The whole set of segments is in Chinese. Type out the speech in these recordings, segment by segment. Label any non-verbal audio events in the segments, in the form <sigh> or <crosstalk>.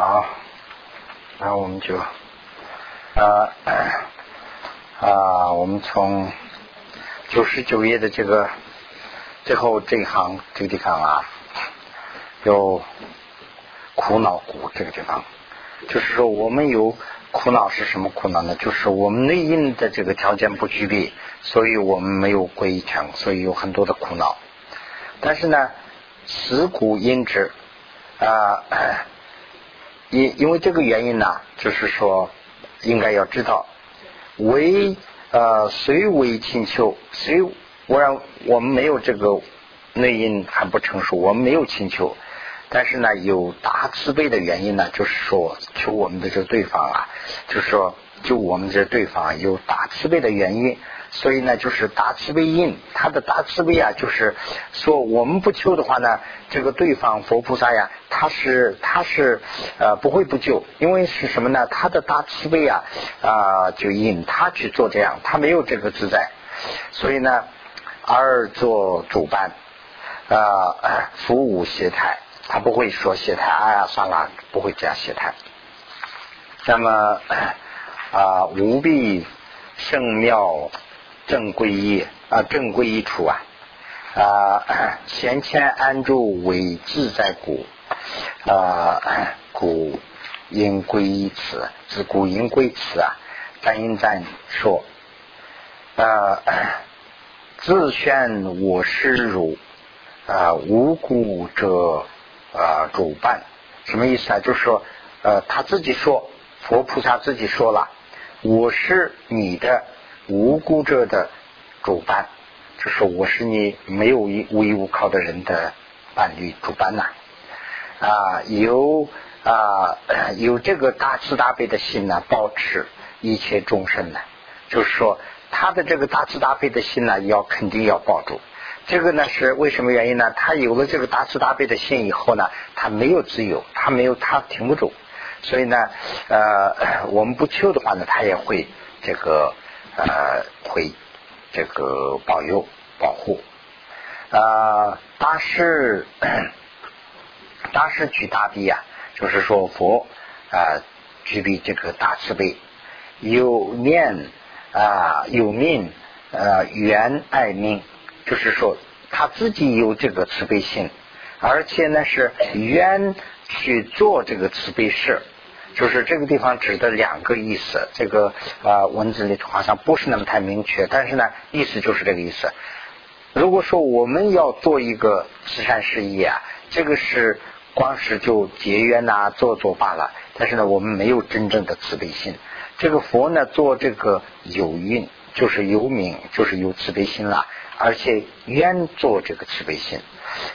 好，那我们就啊 <clears throat> 啊，我们从九十九页的这个最后这一行这个地方啊，有苦恼苦这个地方，就是说我们有苦恼是什么苦恼呢？就是我们内因的这个条件不具备，所以我们没有归成，所以有很多的苦恼。但是呢，此苦因之啊。因因为这个原因呢，就是说，应该要知道，为呃谁为请求，虽然我们没有这个内因还不成熟，我们没有请求，但是呢，有大慈悲的原因呢，就是说求我们的这个对方啊，就是说就我们这对方有大慈悲的原因。所以呢，就是大慈悲印，他的大慈悲啊，就是说我们不求的话呢，这个对方佛菩萨呀，他是他是呃不会不救，因为是什么呢？他的大慈悲啊啊，就引他去做这样，他没有这个自在，所以呢，而做主办啊服务协台，他不会说谢台，哎呀算了，不会这样谢台。那么啊，无必圣妙。正归一啊，正归一处啊啊，先迁安住为自在故啊，故因归一此，自故因归此啊。赞因赞说啊，自宣我师汝啊，无故者啊主办，什么意思啊？就是说呃，他自己说，佛菩萨自己说了，我是你的。无辜者的主办，就是我是你没有依无依无靠的人的伴侣主办呐啊，有啊有这个大慈大悲的心呢，保持一切众生呢，就是说他的这个大慈大悲的心呢，要肯定要抱住。这个呢是为什么原因呢？他有了这个大慈大悲的心以后呢，他没有自由，他没有他停不住，所以呢呃 <clears throat> 我们不求的话呢，他也会这个。呃，会这个保佑保护啊，大师 <clears throat> 大师举大臂啊，就是说佛啊具备这个大慈悲，有念啊有命呃缘爱命，就是说他自己有这个慈悲心，而且呢是愿去做这个慈悲事。就是这个地方指的两个意思，这个啊文字里头好像不是那么太明确，但是呢意思就是这个意思。如果说我们要做一个慈善事业啊，这个是光是就节约呐做做罢了，但是呢我们没有真正的慈悲心。这个佛呢做这个有运就是有名就是有慈悲心了，而且愿做这个慈悲心，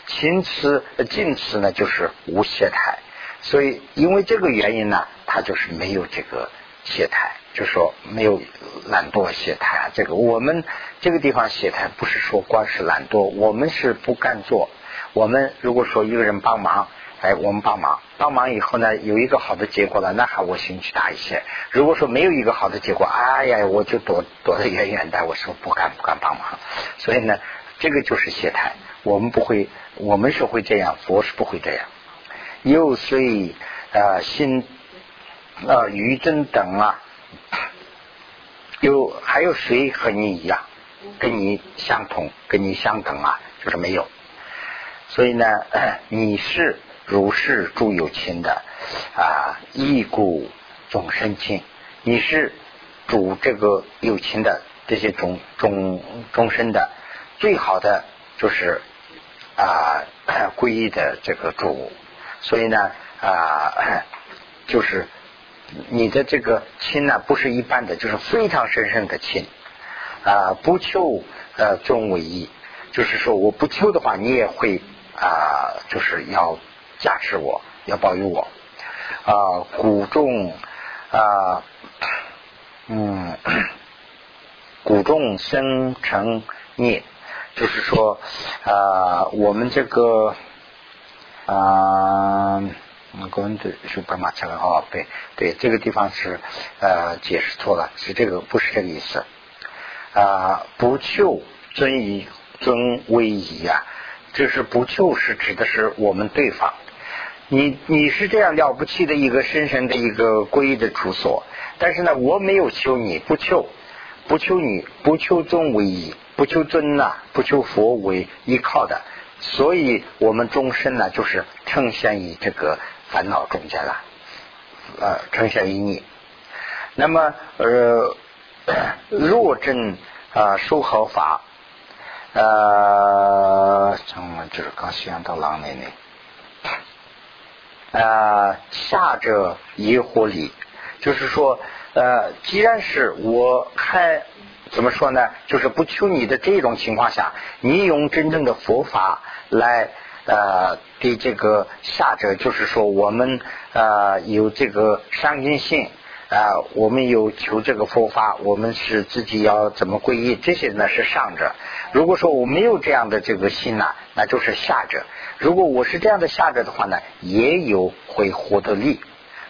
勤慈净慈呢就是无懈怠。所以，因为这个原因呢，他就是没有这个懈怠，就说没有懒惰懈怠啊。这个我们这个地方懈怠，不是说光是懒惰，我们是不干做。我们如果说一个人帮忙，哎，我们帮忙，帮忙以后呢，有一个好的结果了，那还我兴趣大一些。如果说没有一个好的结果，哎呀，我就躲躲得远远的，我说不敢不敢帮忙。所以呢，这个就是懈怠。我们不会，我们是会这样，佛是不会这样。又随啊心啊余真等啊，有还有谁和你一样，跟你相同，跟你相等啊？就是没有。所以呢，你是如是诸有情的啊，一故众生亲。你是主这个有情的这些众众众生的最好的就是啊皈依的这个主。所以呢，啊，就是你的这个亲呢，不是一般的，就是非常深深的亲啊。不求呃尊为义，就是说我不求的话，你也会啊，就是要加持我，要保佑我啊。古众啊，嗯，<clears throat> 古众生成孽，就是说啊，我们这个。啊，公对是白马车了哦，对对，这个地方是呃解释错了，是这个不是这个意思啊。不求尊以尊威仪啊，就是不就是指的是我们对方，你你是这样了不起的一个深深的一个皈依的处所，但是呢，我没有求你，不求，不求你，不求尊为依，不求尊呐，不求佛为依靠的，所以我们终身呢，就是呈现于这个烦恼中间了，呃，呈现于你。那么呃，若真啊受好法，呃，从就是刚想到狼那里。啊，下者疑惑理，就是说，呃，既然是我还怎么说呢？就是不求你的这种情况下，你用真正的佛法来呃给这个下者，就是说我们呃有这个上进心啊，我们有求这个佛法，我们是自己要怎么皈依，这些呢是上者。如果说我没有这样的这个心呢，那就是下者。如果我是这样的下者的话呢，也有会获得利。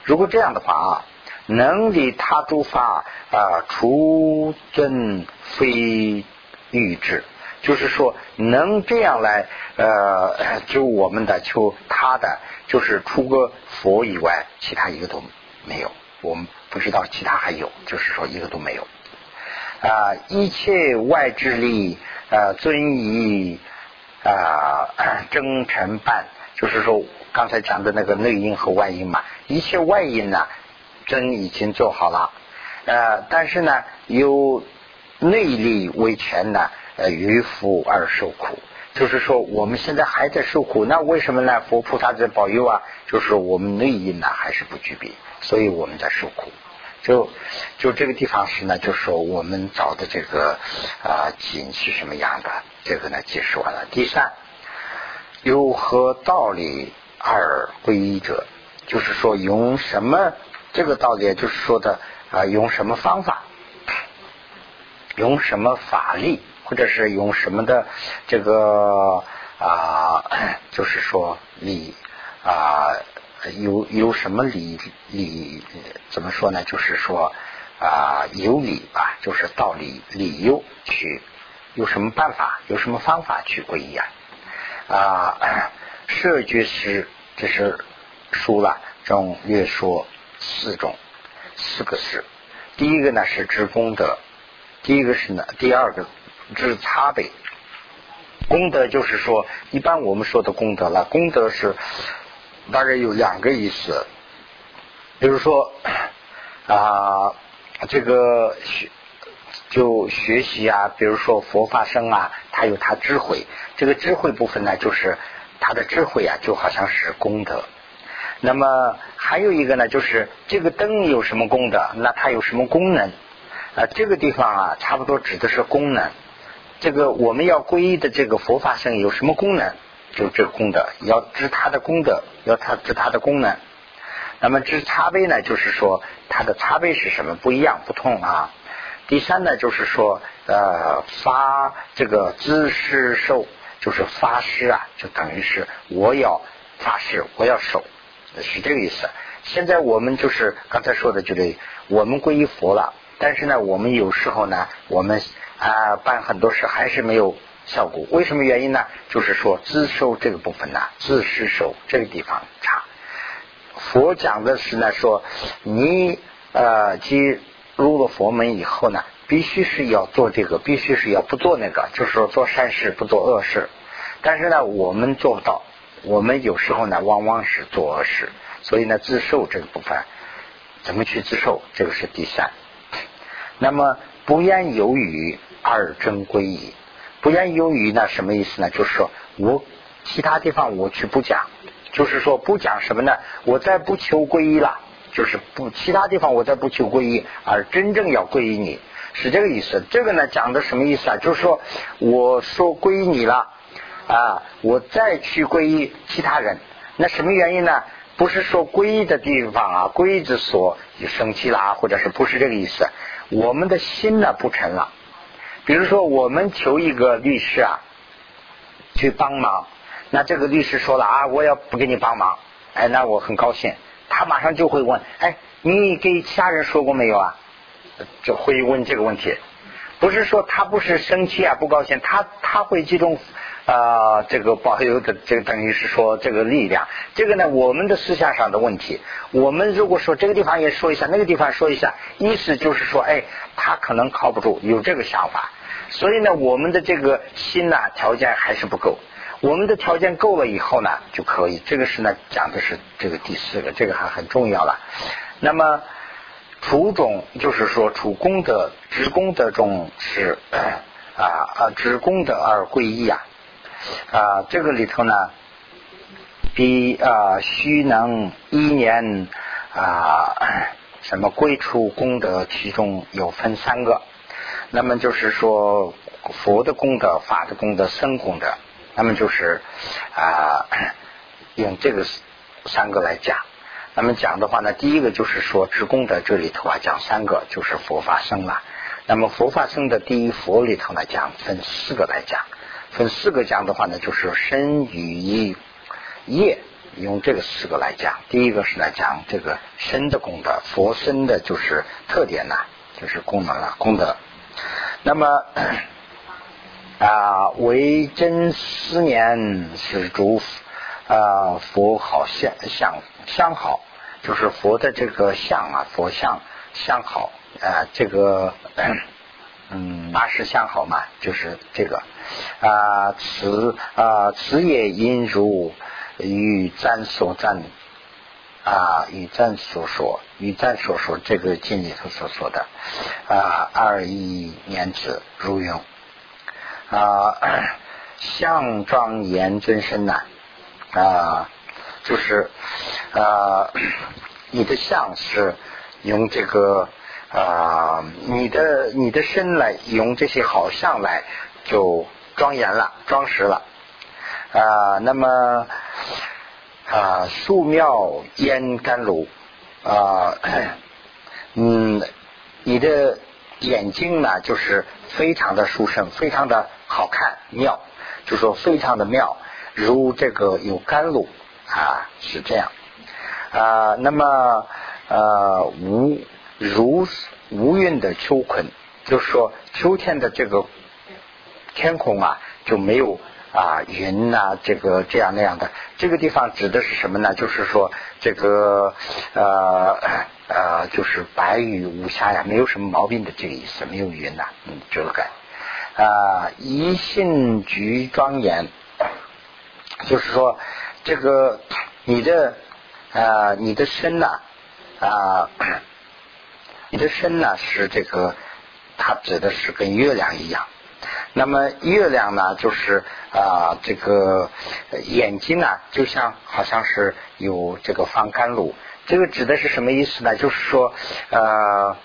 如果这样的话啊，能离他诸法啊，除尊非欲智，就是说能这样来呃，就我们的求他的，就是除个佛以外，其他一个都没有。我们不知道其他还有，就是说一个都没有啊。一切外之力啊，尊以。啊，真诚办，就是说刚才讲的那个内因和外因嘛，一切外因呢，真已经做好了，呃，但是呢，有内力为权呢，呃，于福而受苦，就是说我们现在还在受苦，那为什么呢？佛菩萨在保佑啊，就是我们内因呢还是不具备，所以我们在受苦。就就这个地方是呢，就是说我们找的这个啊景是什么样的？这个呢解释完了。第三，有何道理而归一者？就是说用什么这个道理？就是说的啊，用什么方法？用什么法力？或者是用什么的这个啊？<coughs> 就是说理啊？有有什么理理怎么说呢？就是说啊，有理吧，就是道理理由去，有什么办法，有什么方法去皈依啊？啊，设觉师这是书了，中略说四种四个是，第一个呢是知功德，第一个是呢，第二个知差别。功德就是说，一般我们说的功德了，功德是。大概有两个意思，比如说 <clears throat> 啊，这个学就学习啊，比如说佛法生啊，他有他智慧，这个智慧部分呢，就是他的智慧啊，就好像是功德。那么还有一个呢，就是这个灯有什么功德？那它有什么功能？啊，这个地方啊，差不多指的是功能。这个我们要皈依的这个佛法生有什么功能？就这个功德，要知它的功德，要它知它的功能。那么知差别呢，就是说它的差别是什么？不一样，不同啊。第三呢，就是说呃发这个知施受，就是发誓啊，就等于是我要发誓，我要守，是这个意思。现在我们就是刚才说的，就是我们皈依佛了，但是呢，我们有时候呢，我们啊办很多事还是没有。效果为什么原因呢？就是说自受这个部分呢，自是受这个地方差。佛讲的是呢，说你呃，即入了佛门以后呢，必须是要做这个，必须是要不做那个，就是说做善事不做恶事。但是呢，我们做不到，我们有时候呢，往往是做恶事。所以呢，自受这个部分怎么去自受？这个是第三。那么不言有语二真归矣。不言有语呢？什么意思呢？就是说我其他地方我去不讲，就是说不讲什么呢？我再不求皈依了，就是不其他地方我再不求皈依，而真正要皈依你，是这个意思。这个呢讲的什么意思啊？就是说我说皈依你了啊，我再去皈依其他人，那什么原因呢？不是说皈依的地方啊，皈依之所你生气啦，或者是不是这个意思？我们的心呢不成了。比如说，我们求一个律师啊，去帮忙，那这个律师说了啊，我要不给你帮忙，哎，那我很高兴，他马上就会问，哎，你给其他人说过没有啊？就会问这个问题，不是说他不是生气啊，不高兴，他他会这种啊，这个保有的这个等于是说这个力量，这个呢，我们的思想上的问题，我们如果说这个地方也说一下，那个地方说一下，意思就是说，哎，他可能靠不住，有这个想法，所以呢，我们的这个心呐条件还是不够，我们的条件够了以后呢就可以，这个是呢讲的是这个第四个，这个还很重要了。那么除种就是说除功德、职功德中是啊啊职功德而归一啊。啊，这个里头呢，比啊虚能一年啊什么归出功德，其中有分三个。那么就是说佛的功德、法的功德、僧功德。那么就是啊用这个三个来讲。那么讲的话呢，第一个就是说职功德这里头啊讲三个，就是佛法僧了。那么佛法僧的第一佛里头呢讲分四个来讲。分四个讲的话呢，就是身与意业，用这个四个来讲。第一个是来讲这个身的功德，佛身的就是特点呢，就是功能了功德。那么 <clears throat> 啊，为真思念是诸啊佛好相相相好，就是佛的这个相啊，佛相相好啊，这个。<clears throat> 嗯，马氏相好嘛，就是这个啊，此啊，此也因如与赞所赞啊，与赞所说，与赞所说这个经里头所说的啊，二一年子如用啊，相庄严尊身呐啊，就是啊，你的相是用这个。啊，你的你的身来用这些好相来就庄严了，装饰了啊。那么啊，素妙烟甘露啊，嗯，你的眼睛呢，就是非常的殊胜，非常的好看妙，就说非常的妙，如这个有甘露啊，是这样啊。那么呃无。如无云的秋坤，就是说秋天的这个天空啊，就没有啊云呐，这个这样那样的。这个地方指的是什么呢？就是说这个呃呃，就是白雨无瑕呀，没有什么毛病的这个意思，没有云呐，嗯，这个改啊，一性菊庄严，就是说这个你的啊你的身呐啊。你的身呢 <clears throat> 是这个，它指的是跟月亮一样。那么月亮呢，就是啊这个眼睛啊，就像好像是有这个放甘露。这个指的是什么意思呢？就是说呃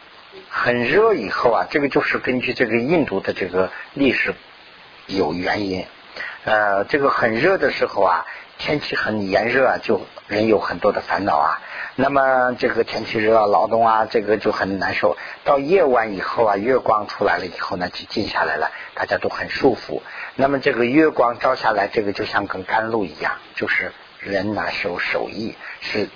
很热以后啊，这个就是根据这个印度的这个历史有原因。呃，这个很热的时候啊，天气很炎热啊，就人有很多的烦恼啊。那么这个天气热，劳动啊，这个就很难受。到夜晚以后啊，月光出来了以后呢，就静下来了，大家都很舒服。那么这个月光照下来，这个就像跟甘露一样，就是人拿手手艺，是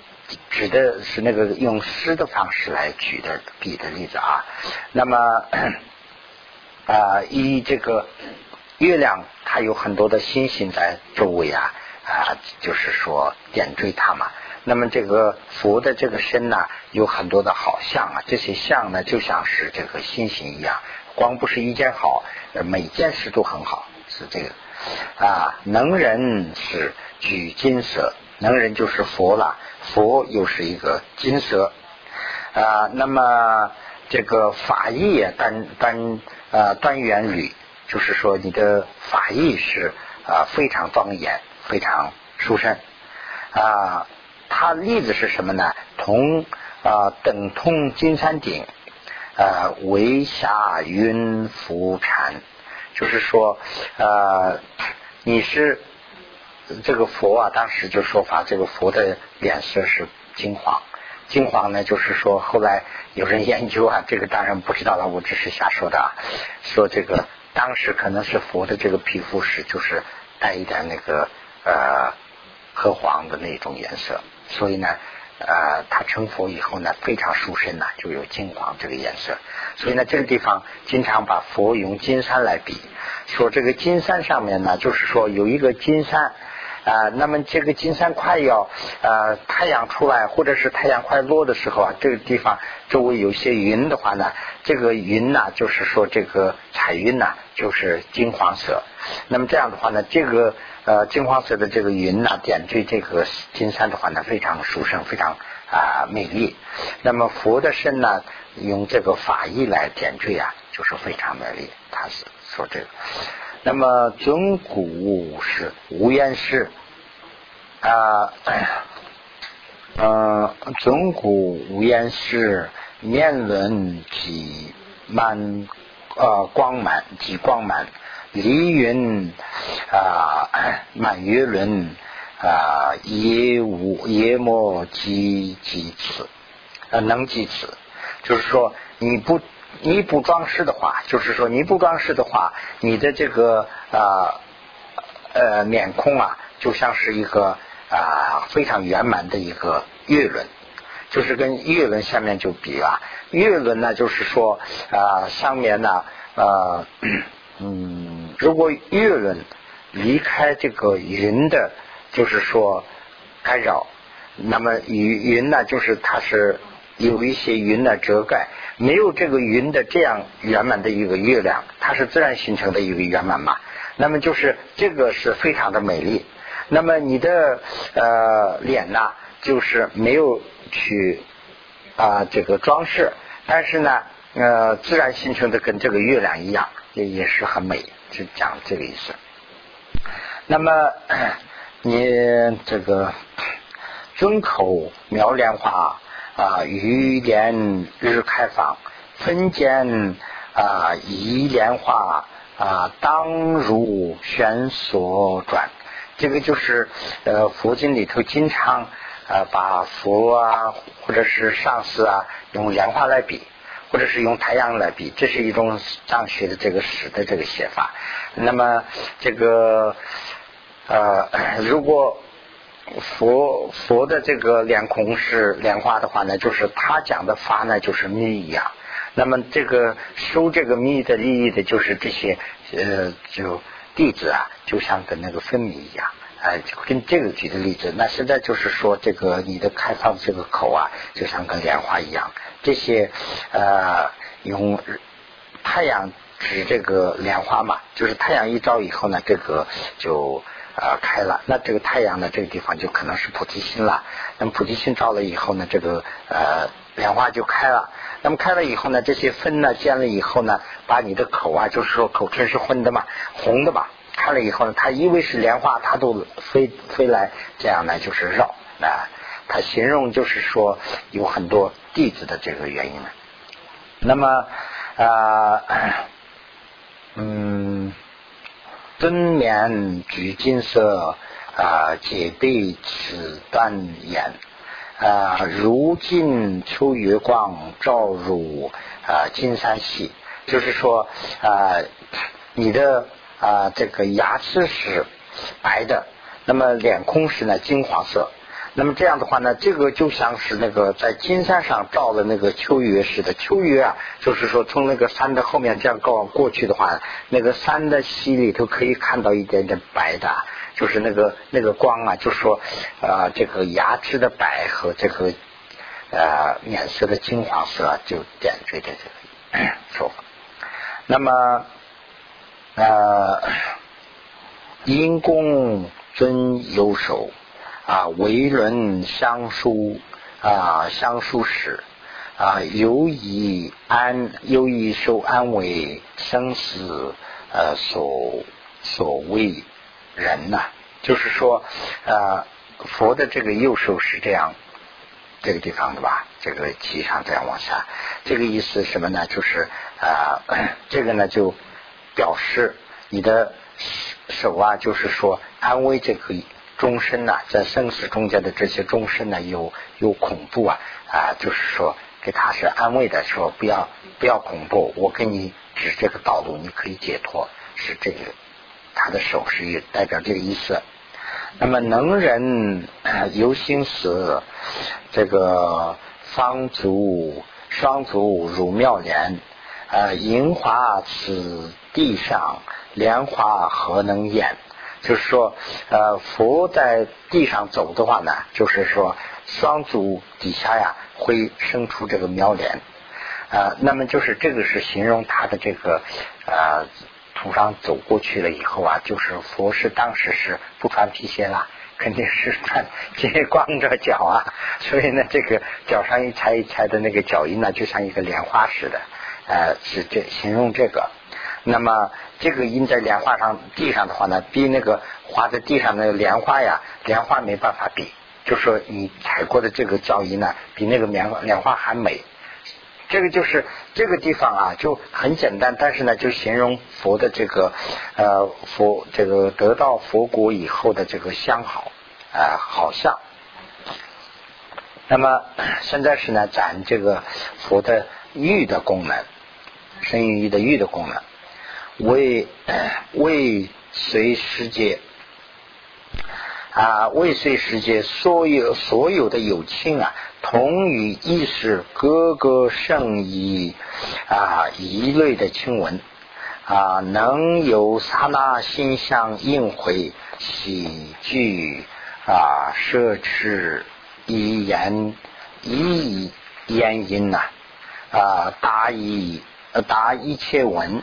指的是那个用诗的方式来举的比的例子啊。那么 <clears throat> 啊，以这个月亮，它有很多的星星在周围啊啊，就是说点缀它嘛。那么这个佛的这个身呢，有很多的好相啊，这些相呢就像是这个星星一样，光不是一件好，每件事都很好，是这个啊。能人是举金色，能人就是佛了，佛又是一个金色啊。那么这个法义单单啊端圆履，就是说你的法义是啊非常庄严，非常殊胜啊。它例子是什么呢？同啊等同金山顶啊为下云浮禅，就是说呃你是这个佛啊，当时就说法，这个佛的脸色是金黄，金黄呢就是说后来有人研究啊，这个当然不知道了，我只是瞎说的啊，说这个当时可能是佛的这个皮肤是就是带一点那个呃褐黄的那种颜色。所以呢，呃，他成佛以后呢，非常殊胜呐，就有金黄这个颜色。所以呢，这个地方经常把佛用金山来比说这个金山上面呢，就是说有一个金山啊，那么这个金山快要呃太阳出来，或者是太阳快落的时候啊，这个地方周围有些云的话呢，这个云呢，就是说这个彩云呢，就是金黄色。那么这样的话呢，这个呃金黄色的这个云呢，点缀这个金山的话呢，非常殊胜，非常啊美丽。那么佛的身呢，用这个法衣来点缀啊。就是非常美丽，他是说这个。那么尊古是无言师啊，嗯，尊古无言师面轮即满啊光满即光满，离云啊满月轮啊也无也莫即即此啊能即此，就是说你不。你不装饰的话，就是说你不装饰的话，你的这个啊呃面孔啊，就像是一个啊非常圆满的一个月轮，就是跟月轮下面就比啊，月轮呢就是说啊上面呢呃嗯，如果月轮离开这个云的，就是说干扰，那么云云呢就是它是有一些云的遮盖。没有这个云的这样圆满的一个月亮，它是自然形成的一个圆满嘛？那么就是这个是非常的美丽。那么你的呃脸呢，就是没有去啊这个装饰，但是呢呃自然形成的跟这个月亮一样，也也是很美，就讲这个意思。那么你这个尊口描莲花。啊，于莲日开放，分间啊，一莲花啊，当如悬所转。这个就是呃，佛经里头经常啊，把佛啊，或者是上司啊，用莲花来比，或者是用太阳来比，这是一种藏学的这个史的这个写法。那么这个呃，如果。佛佛的这个脸孔是莲花的话呢，就是他讲的法呢，就是密一样。那么这个收这个密的利益的，就是这些呃，就弟子啊，就像跟那个分米一样。哎，跟这个举的例子，那现在就是说，这个你的开放这个口啊，就像跟莲花一样。这些呃，用太阳指这个莲花嘛，就是太阳一照以后呢，这个就。啊，开了，那这个太阳呢，这个地方就可能是菩提心了。那么菩提心照了以后呢，这个呃莲花就开了。那么开了以后呢，这些分呢见了以后呢，把你的口啊，就是说口唇是昏的嘛，红的嘛，开了以后呢，它因为是莲花，它都飞飞来，这样呢就是绕啊。它形容就是说有很多弟子的这个原因呢。那么啊，嗯。尊面橘金色啊，解被此断言啊。如镜秋月光照入啊金山系，就是说啊，你的啊这个牙齿是白的，那么脸孔是呢金黄色。那么这样的话呢，这个就像是那个在金山上照的那个秋月似的。秋月啊，就是说从那个山的后面这样过过去的话，那个山的溪里头可以看到一点点白的，就是那个那个光啊，就是说啊，这个牙齿的白和这个呃脸色的金黄色就点缀在这个说法。那么呃，因公尊有手。啊，为人相书啊，相书史啊，由以安，由以受安为生死呃所所谓人呐，就是说啊，佛的这个右手是这样，这个地方的吧？这个气上这样往下，这个意思什么呢？就是啊，这个呢就表示你的手啊，就是说安慰这个。终身呐，在生死中间的这些终身呢，有有恐怖啊啊，就是说给他是安慰的，说不要不要恐怖，我给你指这个道路，你可以解脱，是这个他的手势也代表这个意思。那么能人有心死，这个方足双足如妙莲啊，银华此地上，莲花何能掩？就是说，呃，佛在地上走的话呢，就是说双足底下呀会生出这个苗莲，啊，那么就是这个是形容他的这个呃土上走过去了以后啊，就是佛是当时是不穿皮鞋啦，肯定是穿这光着脚啊，所以呢，这个脚上一踩一踩的那个脚印呢，就像一个莲花似的，呃，是这形容这个。那么这个印在莲花上地上的话呢，比那个画在地上的莲花呀，莲花没办法比。就说你踩过的这个脚印呢，比那个莲莲花还美。这个就是这个地方啊，就很简单，但是呢，就形容佛的这个呃佛这个得到佛果以后的这个相好啊，好像。那么现在是呢，咱这个佛的玉的功能，生于玉的玉的功能。为为随世界啊，为随世界所有所有的有情啊，同于意识，各个圣意啊，一类的经文啊，能有刹那心相应回喜剧啊，奢侈一言一言音呐。啊，答一答一切文。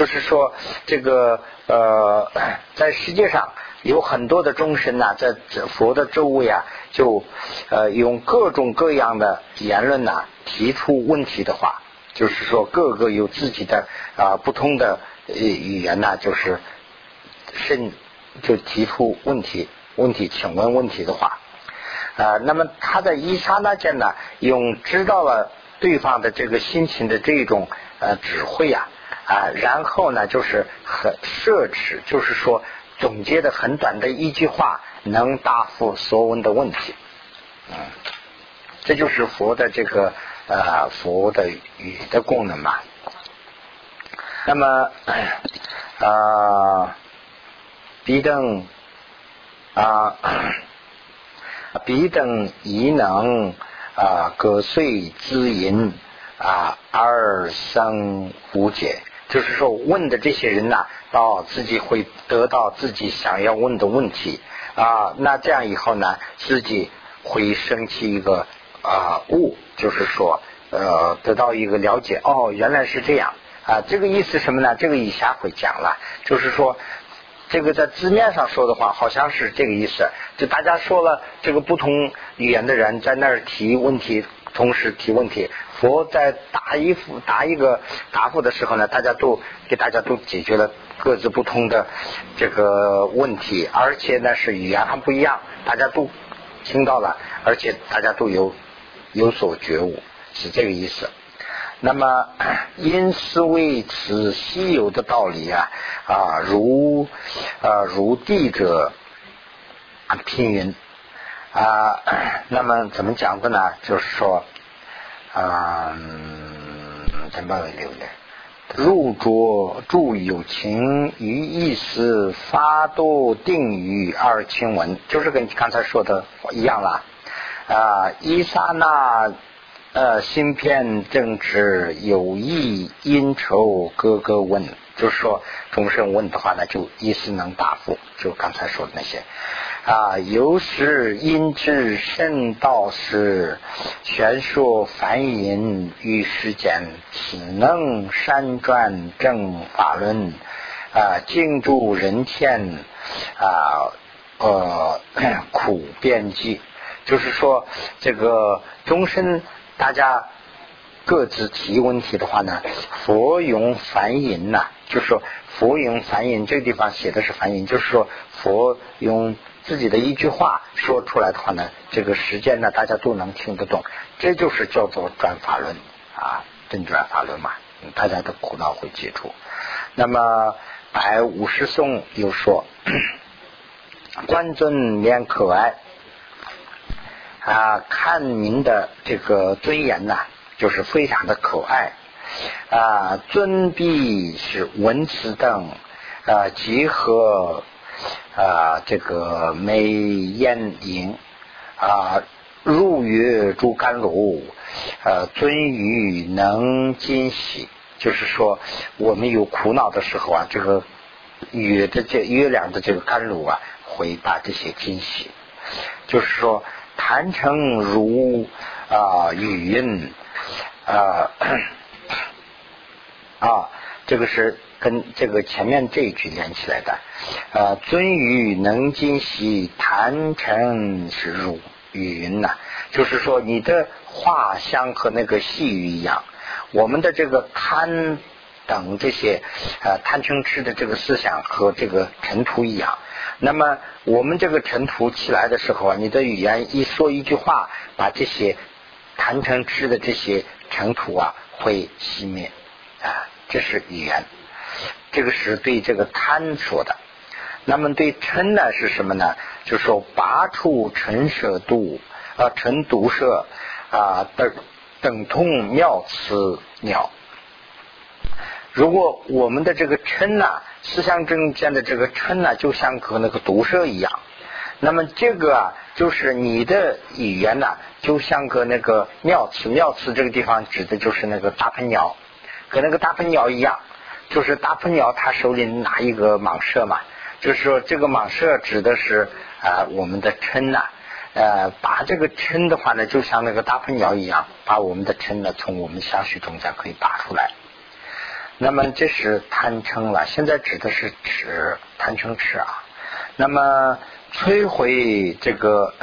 就是说，这个呃，在世界上有很多的众生呐，在佛的周围啊，就呃用各种各样的言论呐，提出问题的话，就是说各个有自己的啊不同的语言呐，就是甚就提出问题，问题，请问问题的话啊，那么他在一刹那间呢，用知道了对方的这个心情的这种呃指挥呀。啊，然后呢，就是很奢侈，就是说总结的很短的一句话，能答复所问的问题。嗯，这就是佛的这个呃佛的语的功能嘛。那么啊，彼等啊，彼等亦能啊，割碎自淫啊，二生无解。就是说，问的这些人呐，到自己会得到自己想要问的问题啊。那这样以后呢，自己会升起一个啊悟，就是说呃，得到一个了解。哦，原来是这样啊。这个意思什么呢？这个以下会讲了。就是说，这个在字面上说的话，好像是这个意思。就大家说了，这个不同语言的人在那儿提问题，同时提问题。佛在答一复答一个答复的时候呢，大家都给大家都解决了各自不同的这个问题，而且呢是语言还不一样，大家都听到了，而且大家都有有所觉悟，是这个意思。那么因是为此稀有的道理啊啊，如啊如地者拼云啊，那么怎么讲的呢？就是说。嗯，怎么留的？入着著有情于意思，发度定于二清文，就是跟刚才说的一样了。啊，一刹那呃，芯片正直有意因仇哥哥问，就是说众生问的话呢，就一时能答复，就刚才说的那些。啊，由是因之圣道是玄说梵音于世间，此能善转正法论啊，敬助人天啊，呃，<coughs> 苦辩记，就是说这个终身大家各自提问题的话呢，佛用梵音呐，就是说佛用梵音，这个地方写的是梵音，就是说佛用。自己的一句话说出来的话呢，这个时间呢，大家都能听得懂，这就是叫做转法轮啊，真转法轮嘛，大家的苦恼会解除。那么白五十颂又说，<clears throat> 观尊面可爱啊，看您的这个尊严呐，就是非常的可爱啊，尊必是文辞等啊，集合。啊，这个眉眼影啊，入月诸甘露，呃，尊于能惊喜就是说我们有苦恼的时候啊，这个月的这月亮的这个甘露啊，会把这些惊喜。就是说，坛城如啊云啊 <coughs> 啊，这个是跟这个前面这一句连起来的。呃，尊于能今兮，坛城是如云呐。就是说，你的画像和那个细雨一样，我们的这个贪等这些呃贪嗔痴的这个思想和这个尘土一样。那么我们这个尘土起来的时候啊，你的语言一说一句话，把这些贪嗔痴的这些尘土啊会熄灭啊，这是语言。这个是对这个贪说的。那么对嗔呢是什么呢？就是说拔除尘舍度。啊，成毒舍啊，等等同妙词鸟。如果我们的这个嗔呐，思想中间的这个嗔呐，就像和那个毒蛇一样，那么这个啊，就是你的语言呐，就像个那个妙词。妙词这个地方指的就是那个大鹏鸟，跟那个大鹏鸟一样，就是大喷鸟它手里拿一个蟒蛇嘛，就是说这个蟒蛇指的是啊我们的嗔呐。呃，把这个嗔的话呢，就像那个大喷鸟一样，把我们的嗔呢从我们相续中间可以拔出来。那么这是贪嗔了，现在指的是指贪嗔痴啊。那么摧毁这个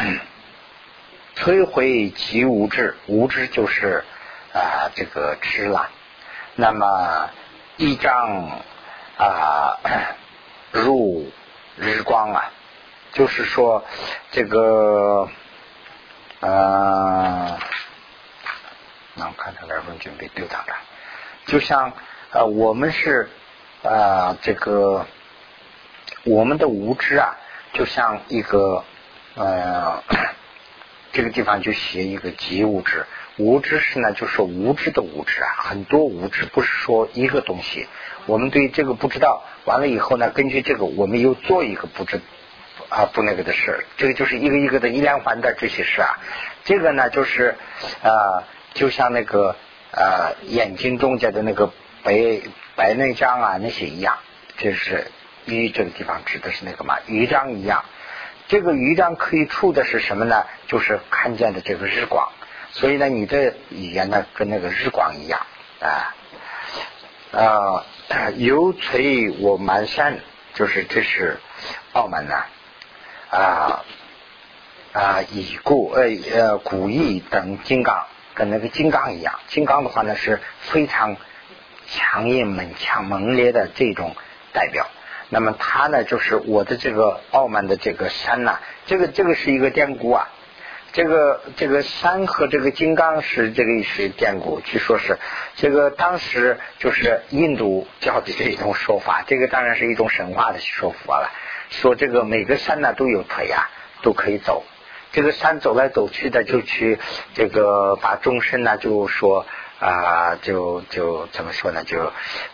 摧毁其无知，无知就是啊这个痴了。那么一张啊入日光啊。就是说，这个呃，那我看他那份准备丢掉了。就像呃，我们是呃，这个我们的无知啊，就像一个呃，这个地方就写一个极无知。无知是呢，就是无知的无知啊，很多无知，不是说一个东西。我们对这个不知道，完了以后呢，根据这个，我们又做一个不知。啊，不那个的事，这个就是一个一个的一连环的这些事啊。这个呢，就是啊，就像那个呃眼睛中间的那个白白内障啊那些一样，这是鱼这个地方指的是那个嘛，鱼章一样。这个鱼章可以触的是什么呢？就是看见的这个日光。所以呢，你的语言呢跟那个日光一样啊啊，犹垂我满山，就是这是傲慢呐。啊啊，已故呃呃古意等金刚，跟那个金刚一样。金刚的话呢，是非常强硬、猛强、猛烈的这种代表。那么他呢，就是我的这个傲慢的这个山呐，这个这个是一个典故啊。这个这个山和这个金刚是这个是典故，据说是这个当时就是印度教的这一种说法。这个当然是一种神话的说法了。说这个每个山呢都有腿呀，都可以走。这个山走来走去的，就去这个把众生呢，就说啊，就就怎么说呢？就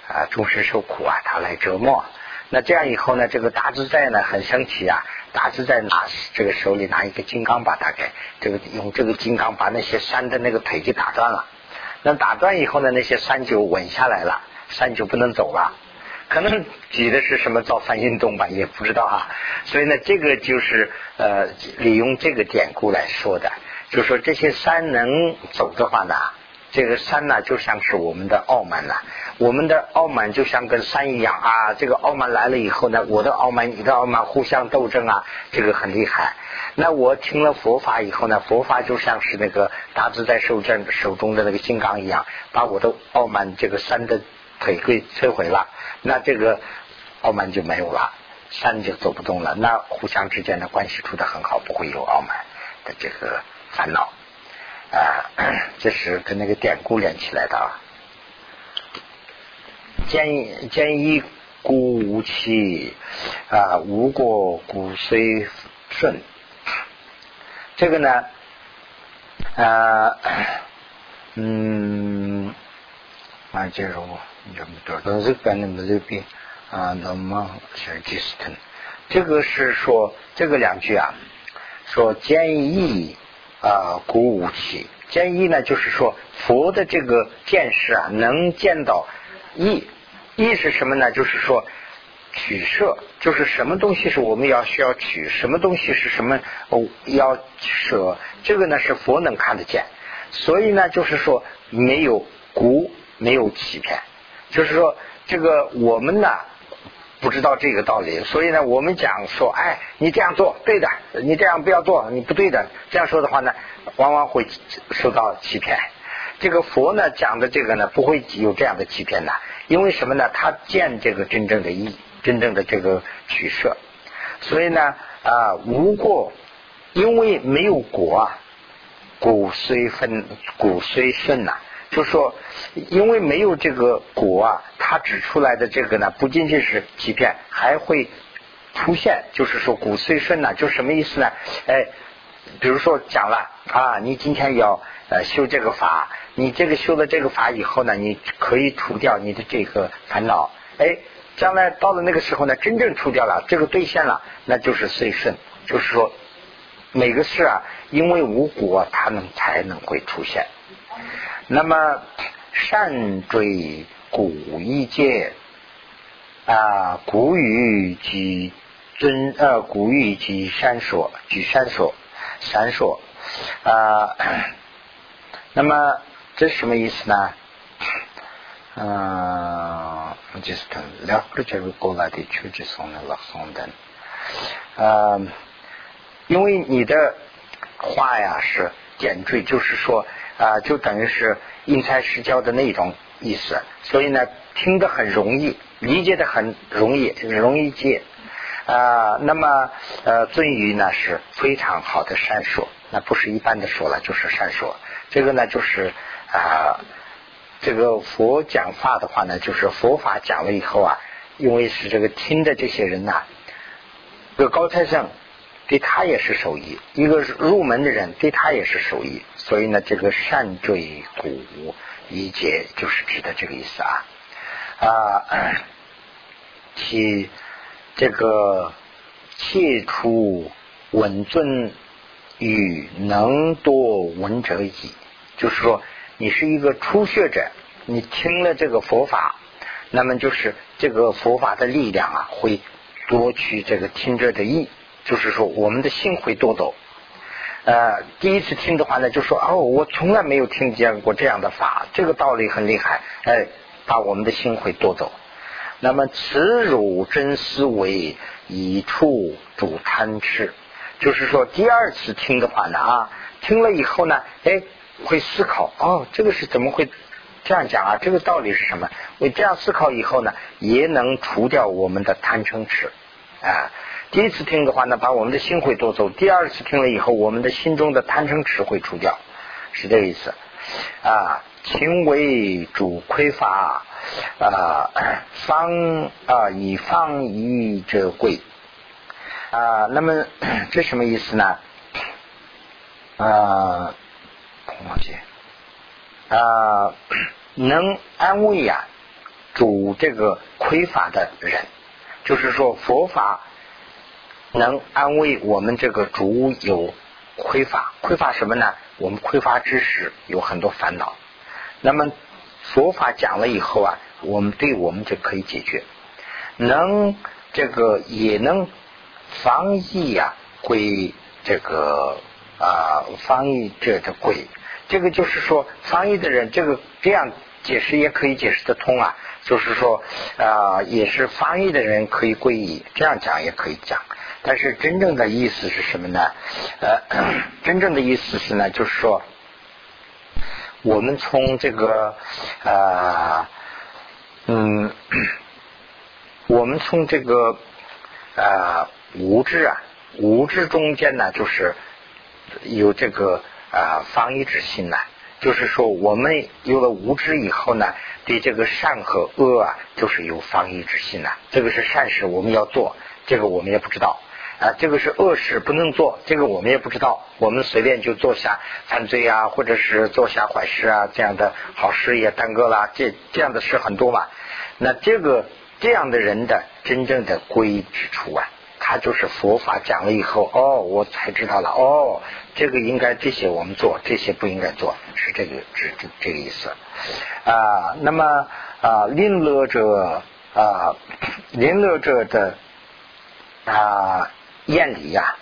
啊，众生受苦啊，他来折磨。那这样以后呢，这个大自在呢很生气啊，大自在拿这个手里拿一个金刚把它给这个用这个金刚把那些山的那个腿给打断了。那打断以后呢，那些山就稳下来了，山就不能走了。可能举的是什么造反运动吧，也不知道啊。所以呢，这个就是呃，利用这个典故来说的，就说这些山能走的话呢，这个山呢就像是我们的傲慢了，我们的傲慢就像跟山一样啊。这个傲慢来了以后呢，我的傲慢、你的傲慢互相斗争啊，这个很厉害。那我听了佛法以后呢，佛法就像是那个大自在手正手中的那个金刚一样，把我的傲慢这个山的腿给摧毁了。那这个傲慢就没有了，山就走不动了。那互相之间的关系处得很好，不会有傲慢的这个烦恼啊。这是跟那个典故连起来的啊。见见一故无期啊，无过故虽顺。这个呢啊嗯，啊，接着我。都是跟那么这边啊，那么是第四层。这个是说这个两句啊，说见义啊，鼓舞气。见义呢，就是说佛的这个见识啊，能见到义义是什么呢？就是说取舍，就是什么东西是我们要需要取，什么东西是什么哦要舍，这个呢是佛能看得见。所以呢，就是说没有孤，没有欺骗，就是说这个我们呢。不知道这个道理，所以呢，我们讲说，哎，你这样做对的，你这样不要做，你不对的。这样说的话呢，往往会受到欺骗。这个佛呢讲的这个呢，不会有这样的欺骗的，因为什么呢？他见这个真正的义，真正的这个取舍。所以呢，啊，无过，因为没有果啊，骨虽分，果虽顺呐。就说，因为没有这个果啊，他指出来的这个呢，不仅仅是欺骗，还会出现，就是说骨髓顺呢，就什么意思呢？哎，比如说讲了啊，你今天要呃修这个法，你这个修了这个法以后呢，你可以除掉你的这个烦恼，哎，将来到了那个时候呢，真正除掉了，这个兑现了，那就是岁顺，就是说每个事啊，因为无果，它能才能会出现。那么善追古一界啊，古语及尊呃，古语及闪烁，及闪烁，闪烁啊。<coughs> 那么这是什么意思呢？嗯，就是两个就是过来的确实送的了送的。呃，因为你的话呀是点缀，就是说。啊，就等于是因材施教的那种意思，所以呢，听得很容易，理解的很容易，容易接啊。那么呃，尊语呢是非常好的善说，那不是一般的说了，就是善说。这个呢，就是啊，这个佛讲法的话呢，就是佛法讲了以后啊，因为是这个听的这些人呐，这个高材生。对他也是受益，一个入门的人对他也是受益，所以呢，这个善坠古一节就是指的这个意思啊啊，其这个切出稳尊与能多闻者矣，就是说你是一个初学者，你听了这个佛法，那么就是这个佛法的力量啊，会夺取这个听者的意。就是说，我们的心会夺走。呃，第一次听的话呢，就说哦，我从来没有听见过这样的法，这个道理很厉害，哎，把我们的心会夺走。那么，此汝真思维以处主贪痴，就是说，第二次听的话呢，啊，听了以后呢，哎，会思考，哦，这个是怎么会这样讲啊？这个道理是什么？我这样思考以后呢，也能除掉我们的贪嗔痴啊。第一次听的话呢，把我们的心会夺走；第二次听了以后，我们的心中的贪嗔痴会除掉，是这个意思啊。情为主匮乏啊，方啊以方以者贵啊。那么 <clears throat> 这什么意思呢？啊，忘记啊，<coughs> 能安慰呀主这个匮乏的人，就是说佛法。能安慰我们这个主有匮乏，匮乏什么呢？我们匮乏知识，有很多烦恼。那么佛法讲了以后啊，我们对我们就可以解决。能这个也能防疫呀，归这个啊防疫者的归。这个就是说，翻译的人，这个这样解释也可以解释得通啊。就是说啊，也是翻译的人可以归依，这样讲也可以讲。但是真正的意思是什么呢？呃，<coughs> 真正的意思是呢，就是说，我们从这个啊，嗯，<coughs> 我们从这个啊无知啊，无知中间呢，就是有这个啊防御之心呢。就是说，我们有了无知以后呢，对这个善和恶啊，就是有防御之心呐。这个是善事，我们要做，这个我们也不知道。啊，这个是恶事不能做，这个我们也不知道，我们随便就做下犯罪啊，或者是做下坏事啊，这样的好事也耽搁了，这这样的事很多嘛。那这个这样的人的真正的归之处啊，他就是佛法讲了以后，哦，我才知道了，哦，这个应该这些我们做，这些不应该做，是这个这这这个意思啊。那么啊，临乐者啊，临乐者的啊厌离呀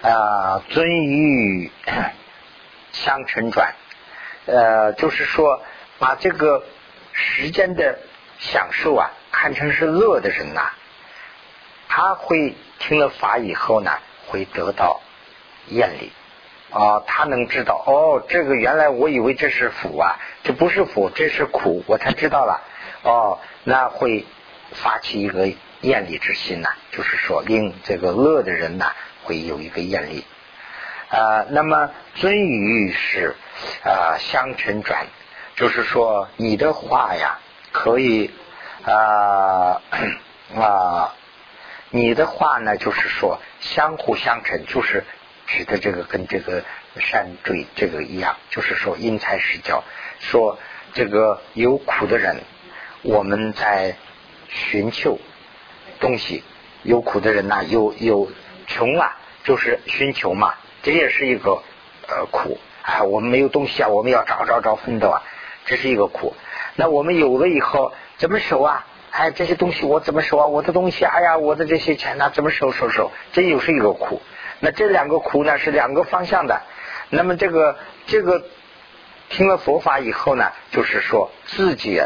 啊，尊于相承转，呃，就是说把这个时间的享受啊看成是乐的人呐。他会听了法以后呢，会得到艳丽啊，他能知道哦，这个原来我以为这是福啊，这不是福，这是苦，我才知道了哦，那会发起一个艳丽之心呐，就是说令这个乐的人呐，会有一个艳丽啊。那么尊语是啊相承转，就是说你的话呀，可以啊啊。你的话呢，就是说相互相成，就是指的这个跟这个山坠这个一样，就是说因材施教，说这个有苦的人，我们在寻求东西，有苦的人呐，有有穷啊，就是寻求嘛，这也是一个呃苦啊，我们没有东西啊，我们要找找找奋斗啊，这是一个苦。那我们有了以后怎么守啊？哎，这些东西我怎么收啊？我的东西，哎呀，我的这些钱呢，怎么收收收？这又是一个苦。那这两个苦呢，是两个方向的。那么这个这个听了佛法以后呢，就是说自己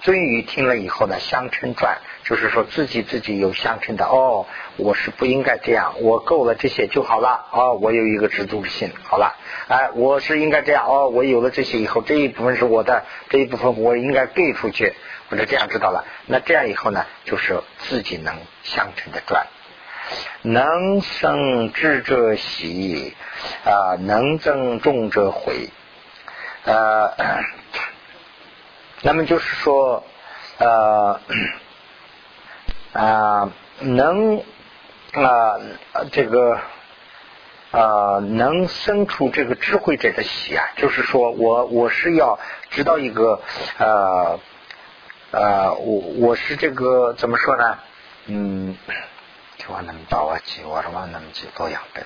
尊于听了以后呢，相称转，就是说自己自己有相称的。哦，我是不应该这样，我够了这些就好了。哦，我有一个知足之心，好了。哎，我是应该这样。哦，我有了这些以后，这一部分是我的，这一部分我应该给出去。或者这样知道了，那这样以后呢，就是自己能相乘的转，能生智者喜啊，能增重者悔，呃，<coughs> 那么就是说，呃啊，能啊这个啊能生出这个智慧者的喜啊，就是说我我是要知道一个呃。呃，我我是这个怎么说呢？嗯，就我那么早啊，记我是往那么记多样的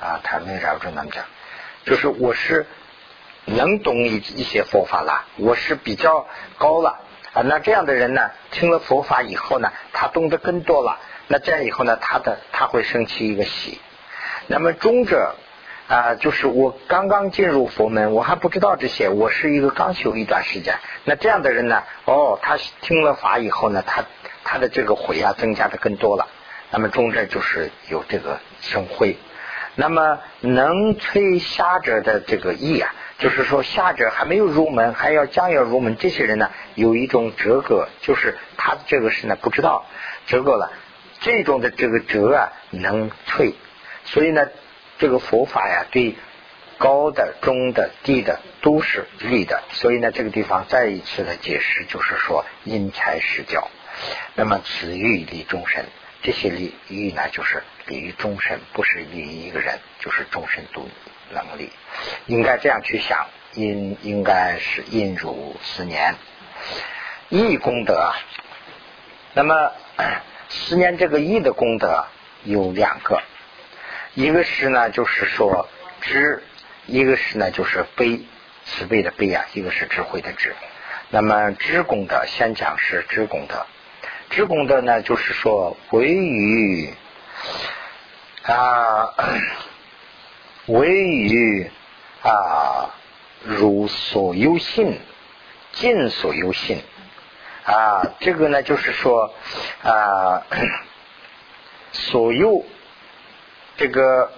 啊，他没绕着那么讲，就是我是能懂一一些佛法了，我是比较高了啊。那这样的人呢，听了佛法以后呢，他懂得更多了。那这样以后呢，他的他会升起一个喜。那么中者。啊，就是我刚刚进入佛门，我还不知道这些，我是一个刚修一段时间。那这样的人呢？哦，他听了法以后呢，他他的这个悔啊增加的更多了。那么中者就是有这个生慧。那么能催下者的这个意啊，就是说下者还没有入门，还要将要入门，这些人呢有一种折格，就是他这个是呢不知道折格了。这种的这个折啊能退，所以呢。这个佛法呀，对高的、中的、低的都是利的，所以呢，这个地方再一次的解释，就是说因材施教。那么此欲利众生，这些利欲呢，就是利于众生，不是利于一个人，就是众生都能力。应该这样去想，因应该是因如十年义功德。那么十年这个义的功德有两个。一个是呢，就是说知；一个是呢，就是悲，慈悲的悲啊；一个是智慧的智。那么知功德，先讲是知功德。知功德呢，就是说为于啊，<coughs> 为于啊，如所有信，尽所有信啊。这个呢，就是说啊，<coughs> 所有。这个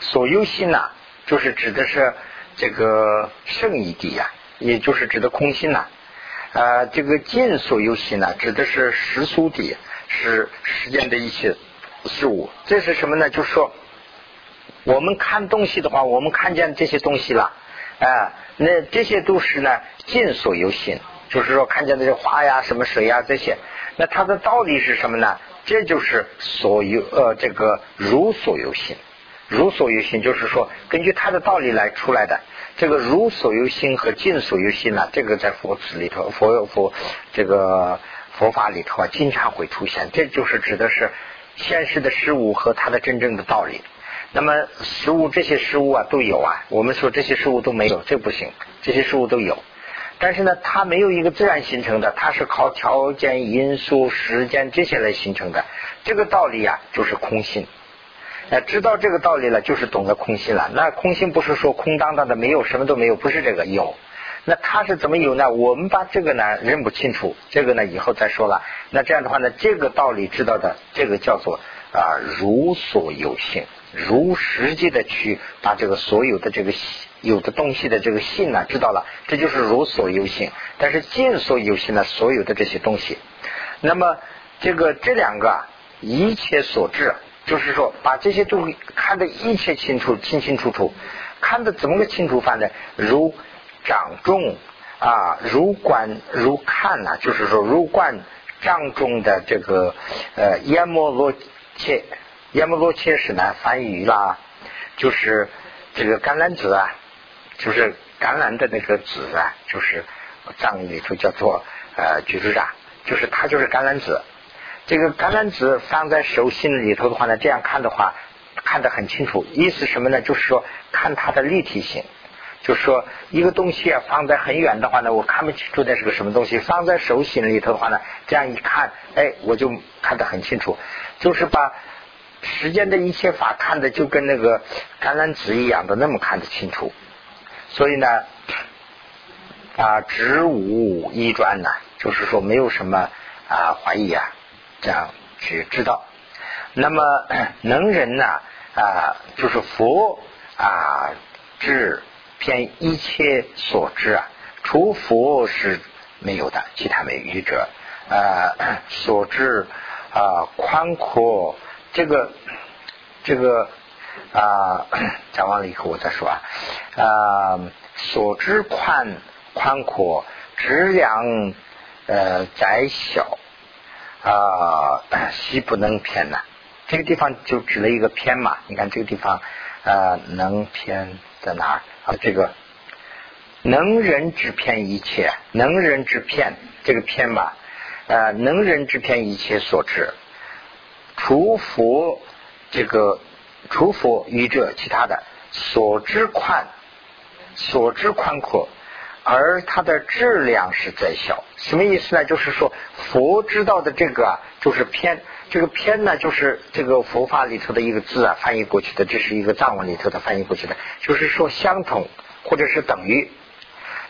所有心呐，就是指的是这个圣义谛呀，也就是指的空心呐。啊，这个见所有心呢，指的是实俗谛，是世间的一些事物。这是什么呢？就是说，我们看东西的话，我们看见这些东西了，啊，那这些都是呢见所有心，就是说看见那些花呀、什么水呀这些，那它的道理是什么呢？这就是所有呃，这个如所有心，如所有心就是说，根据它的道理来出来的。这个如所有心和尽所有心呢，这个在佛词里头，佛佛这个佛法里头啊，经常会出现。这就是指的是现实的事物和它的真正的道理。那么实物这些事物啊都有啊，我们说这些事物都没有，这不行，这些事物都有。但是呢，它没有一个自然形成的，它是靠条件、因素、时间这些来形成的。这个道理啊，就是空性。哎，知道这个道理了，就是懂得空性了。那空性不是说空荡荡的，没有什么都没有，不是这个有。那它是怎么有呢？我们把这个呢认不清楚，这个呢以后再说了。那这样的话呢，这个道理知道的，这个叫做啊如所有性，如实际的去把这个所有的这个有的东西的这个性呢知道了，这就是如所有性。但是见所有性呢，所有的这些东西，那么这个这两个啊，一切所致。就是说，把这些东西看得一切清楚、清清楚楚，看得怎么个清楚法呢？如掌中啊，如观如看呐，就是说如观掌中的这个呃阎摩罗切，阎摩罗切是呢翻译啦，就是这个橄榄子啊，就是橄榄的那个籽啊，就是藏语里头叫做呃橘子啊，就是它就是橄榄籽。这个橄榄枝放在手心里头的话呢，这样看的话看得很清楚。意思什么呢？就是说看它的立体性。就是说一个东西啊放在很远的话呢，我看不清楚那是个什么东西；放在手心里头的话呢，这样一看，哎，我就看得很清楚。就是把时间的一切法看的就跟那个橄榄枝一样的那么看得清楚。所以呢，啊，直无一转呢，就是说没有什么啊怀疑啊。这样去知道，那么 <clears throat> 能人呢啊，就是佛啊，知偏一切所知啊，除佛是没有的，其他没有者啊，所知啊宽阔，这个这个啊讲完了以后我再说啊啊，所知宽宽阔，质量呃窄小。啊，西不能偏呐，这个地方就指了一个偏嘛。你看这个地方，呃，能偏在哪儿啊？这个能人之偏一切，能人之偏，这个偏嘛，呃，能人之偏一切所知，除佛这个除佛与这，其他的所知宽，所知宽阔。而它的质量是在小，什么意思呢？就是说佛知道的这个啊，就是偏，这个偏呢，就是这个佛法里头的一个字啊，翻译过去的，这是一个藏文里头的翻译过去的，就是说相同或者是等于，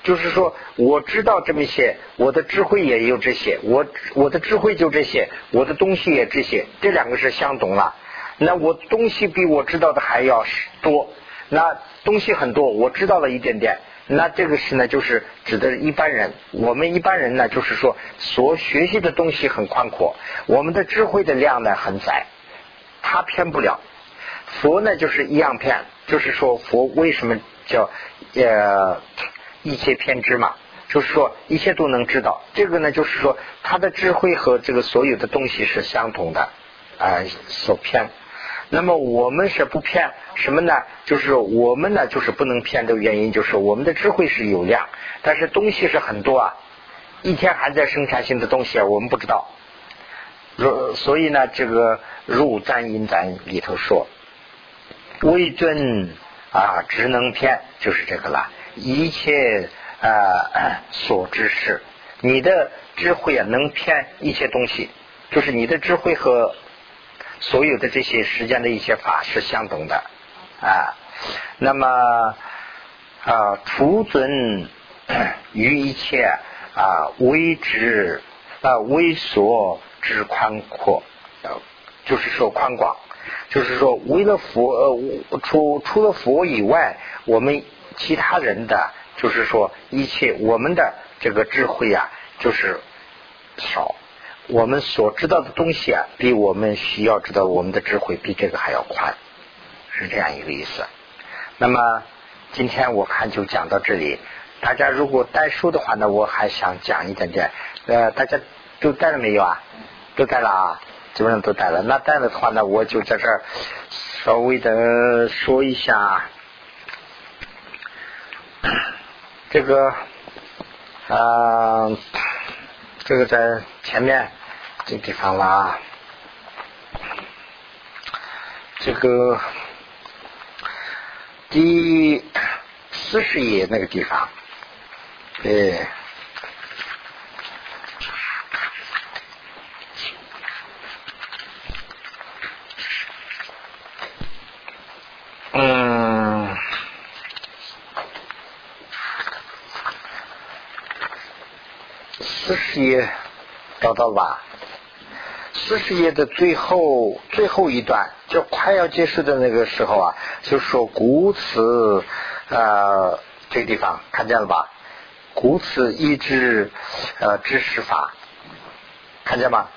就是说我知道这么些，我的智慧也有这些，我我的智慧就这些，我的东西也这些，这两个是相同了。那我东西比我知道的还要多，那东西很多，我知道了一点点。那这个是呢，就是指的是一般人。我们一般人呢，就是说所学习的东西很宽阔，我们的智慧的量呢很窄，他偏不了。佛呢就是一样偏，就是说佛为什么叫呃一切偏知嘛？就是说一切都能知道。这个呢就是说他的智慧和这个所有的东西是相同的啊，所偏。那么我们是不骗什么呢？就是我们呢，就是不能骗的原因，就是我们的智慧是有量，但是东西是很多啊，一天还在生产新的东西，我们不知道。如所以呢，这个入赞因咱里头说，为尊啊，只能骗，就是这个了。一切啊所知是，你的智慧啊，能骗一切东西，就是你的智慧和。所有的这些时间的一些法是相同的啊，那么啊，除尊于一切啊，为之啊，为所之宽阔，就是说宽广，就是说为了佛呃，除除了佛以外，我们其他人的就是说一切我们的这个智慧啊，就是少。我们所知道的东西啊，比我们需要知道我们的智慧比这个还要宽，是这样一个意思。那么今天我看就讲到这里。大家如果带书的话呢，我还想讲一点点。呃，大家都带了没有啊？都带了啊，基本上都带了。那带了的话呢，我就在这儿稍微的说一下这个啊。这个在前面这地方啦，这个第四十页那个地方，对。嗯，四十页找到了吧？四十页的最后最后一段，就快要结束的那个时候啊，就说古词呃这个地方看见了吧？古词一直呃知识法，看见吗？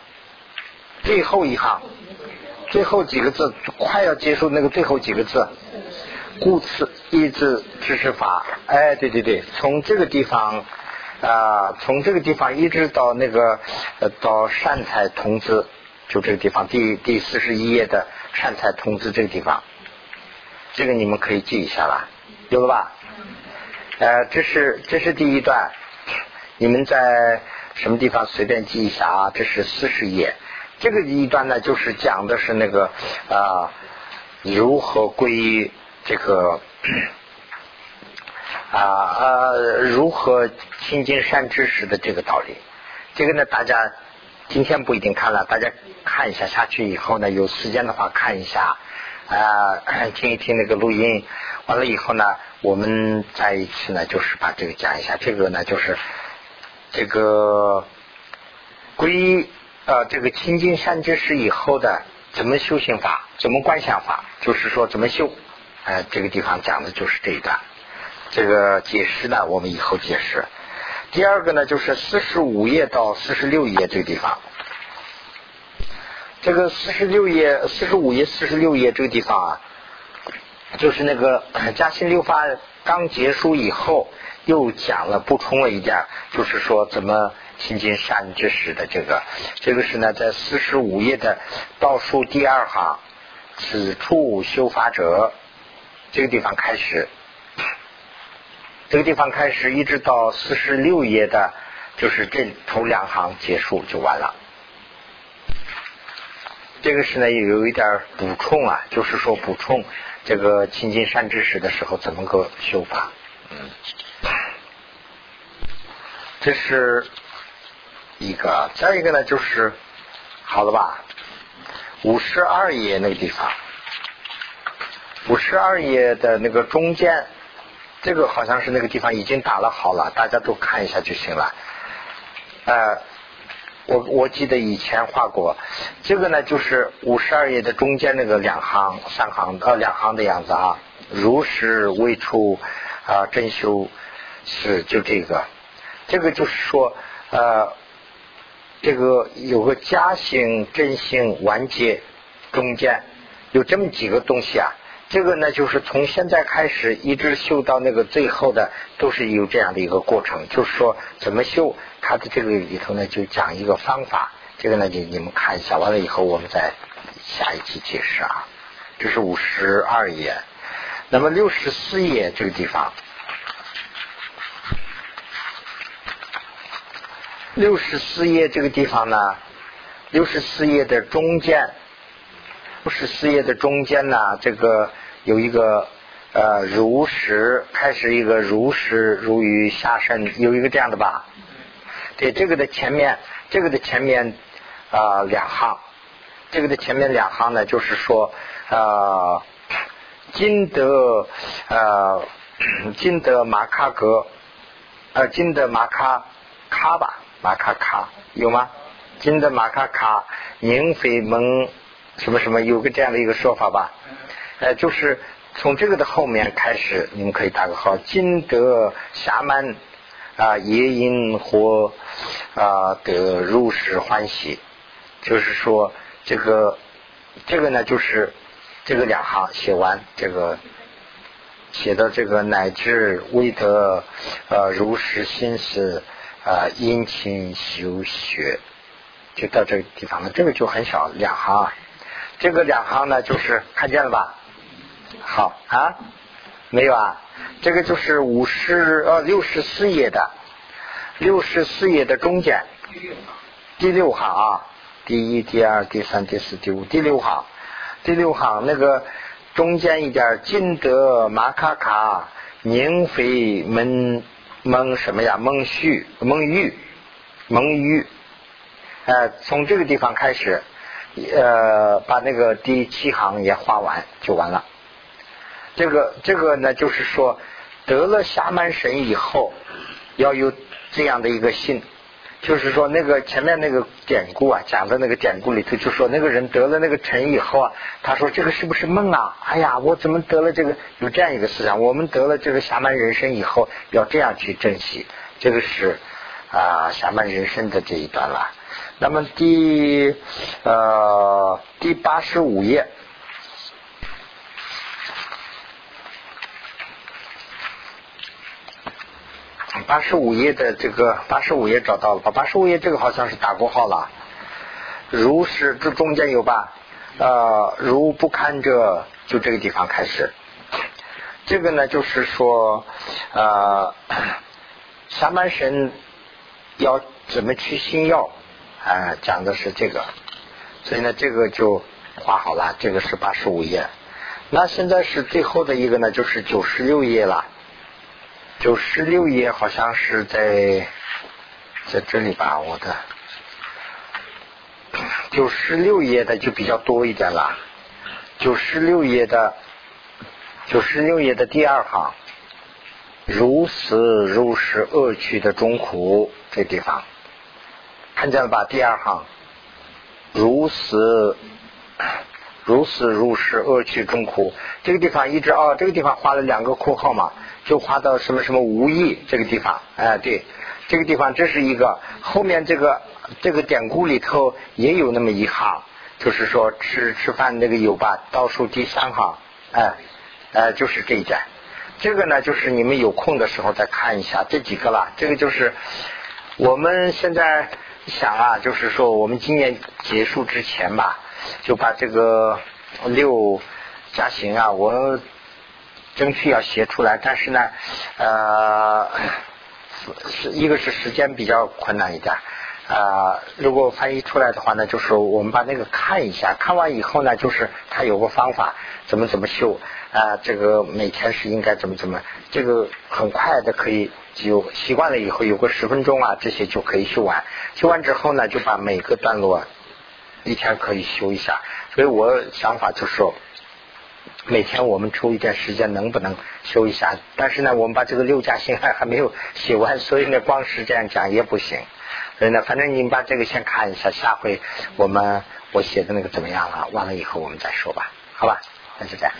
最后一行，最后几个字快要结束那个最后几个字。故此，一直知识法，哎，对对对，从这个地方啊，从这个地方一直到那个呃到善财童子，就这个地方，第第四十一页的善财童子这个地方，这个你们可以记一下了，有了吧？呃，这是这是第一段，你们在什么地方随便记一下啊？这是四十页，这个一段呢，就是讲的是那个啊，如何归。这个啊呃，如何亲近善知识的这个道理，这个呢，大家今天不一定看了，大家看一下下去以后呢，有时间的话看一下啊，<clears throat> 听一听那个录音，完了以后呢，我们再一次呢，就是把这个讲一下，这个呢，就是这个归呃这个亲近善知识以后的怎么修行法，怎么观想法，就是说怎么修。呃，这个地方讲的就是这一段，这个解释呢，我们以后解释。第二个呢，就是四十五页到四十六页这个地方，这个四十六页、四十五页、四十六页这个地方啊，就是那个 <coughs> 嘉兴六法刚结束以后，又讲了补充了一点，就是说怎么亲近善知识的这个，这个是呢，在四十五页的倒数第二行，此处修法者。这个地方开始，这个地方开始，一直到四十六页的，就是这头两行结束就完了。这个是呢有有一点补充啊，就是说补充这个亲近善知识的时候怎么个修法。嗯，这是一个，再一个呢就是好了吧，五十二页那个地方。五十二页的那个中间，这个好像是那个地方已经打了好了，大家都看一下就行了。呃，我我记得以前画过，这个呢就是五十二页的中间那个两行、三行呃两行的样子啊。如是未出啊，真修是就这个，这个就是说呃，这个有个加行、真行、完结中间有这么几个东西啊。这个呢，就是从现在开始一直修到那个最后的，都是有这样的一个过程。就是说，怎么修，它的这个里头呢，就讲一个方法。这个呢，你你们看一下，完了以后我们再下一期解释啊。这是五十二页，那么六十四页这个地方，六十四页这个地方呢，六十四页的中间。十四页的中间呢，这个有一个呃如实开始一个如实如于下身，有一个这样的吧？对，这个的前面，这个的前面啊两行，这个的前面两行呢，就是说啊金德呃 <coughs> 金德马卡格呃金德马卡卡吧马卡卡有吗？金德马卡卡宁非蒙。什么什么有个这样的一个说法吧，呃，就是从这个的后面开始，你们可以打个号，金德侠满啊，也因或啊得入室欢喜，就是说这个这个呢，就是这个两行写完，这个写到这个乃至未得呃如实心思啊殷勤修学，就到这个地方了，这个就很少两行。这个两行呢，就是看见了吧？好啊，没有啊？这个就是五十呃六十四页的六十四页的中间第六行啊，第一、第二、第三、第四、第五、第六行，第六行那个中间一点，金德马卡卡宁肥蒙蒙什么呀？蒙旭蒙玉蒙玉，呃，从这个地方开始，呃，把那个第七行也画完就完了。这个这个呢，就是说得了下曼神以后，要有这样的一个信。就是说，那个前面那个典故啊，讲的那个典故里头，就说那个人得了那个尘以后啊，他说这个是不是梦啊？哎呀，我怎么得了这个？有这样一个思想，我们得了这个侠满人生以后，要这样去珍惜。这个是啊，侠满人生的这一段了。那么第呃第八十五页。八十五页的这个八十五页找到了吧？八十五页这个好像是打过号了。如是这中间有吧？呃，如不堪者，就这个地方开始。这个呢，就是说呃，<coughs> 下半身要怎么去星耀？啊，讲的是这个。所以呢，这个就画好了。这个是八十五页。那现在是最后的一个呢，就是九十六页了。九十六页好像是在在这里吧，我的九十六页的就比较多一点了。九十六页的九十六页的第二行，如此如是恶趣的中苦这地方，看见了吧？第二行，如死如死如是恶趣中苦，这个地方一直哦，这个地方画了两个括号嘛。就画到什么什么无意这个地方，哎，对，这个地方这是一个后面这个这个典故里头也有那么一行，就是说吃吃饭那个有吧，倒数第三行，哎，哎，就是这一点。这个呢，就是你们有空的时候再看一下这几个了。这个就是我们现在想啊，就是说我们今年结束之前吧，就把这个六加行啊，我。争取要写出来，但是呢，呃，是一个是时间比较困难一点，啊，如果翻译出来的话呢，就是我们把那个看一下，看完以后呢，就是他有个方法，怎么怎么修，啊，这个每天是应该怎么怎么，这个很快的可以就习惯了以后，有个十分钟啊，这些就可以修完，修完之后呢，就把每个段落一天可以修一下，所以我想法就是说。每天我们抽一点时间，能不能修一下？但是呢，我们把这个六加星还 <laughs> 还没有写完，所以呢，光是这样讲也不行。所以呢，反正你把这个先看一下，下回我们我写的那个怎么样了？完了以后我们再说吧，好吧？那就这样。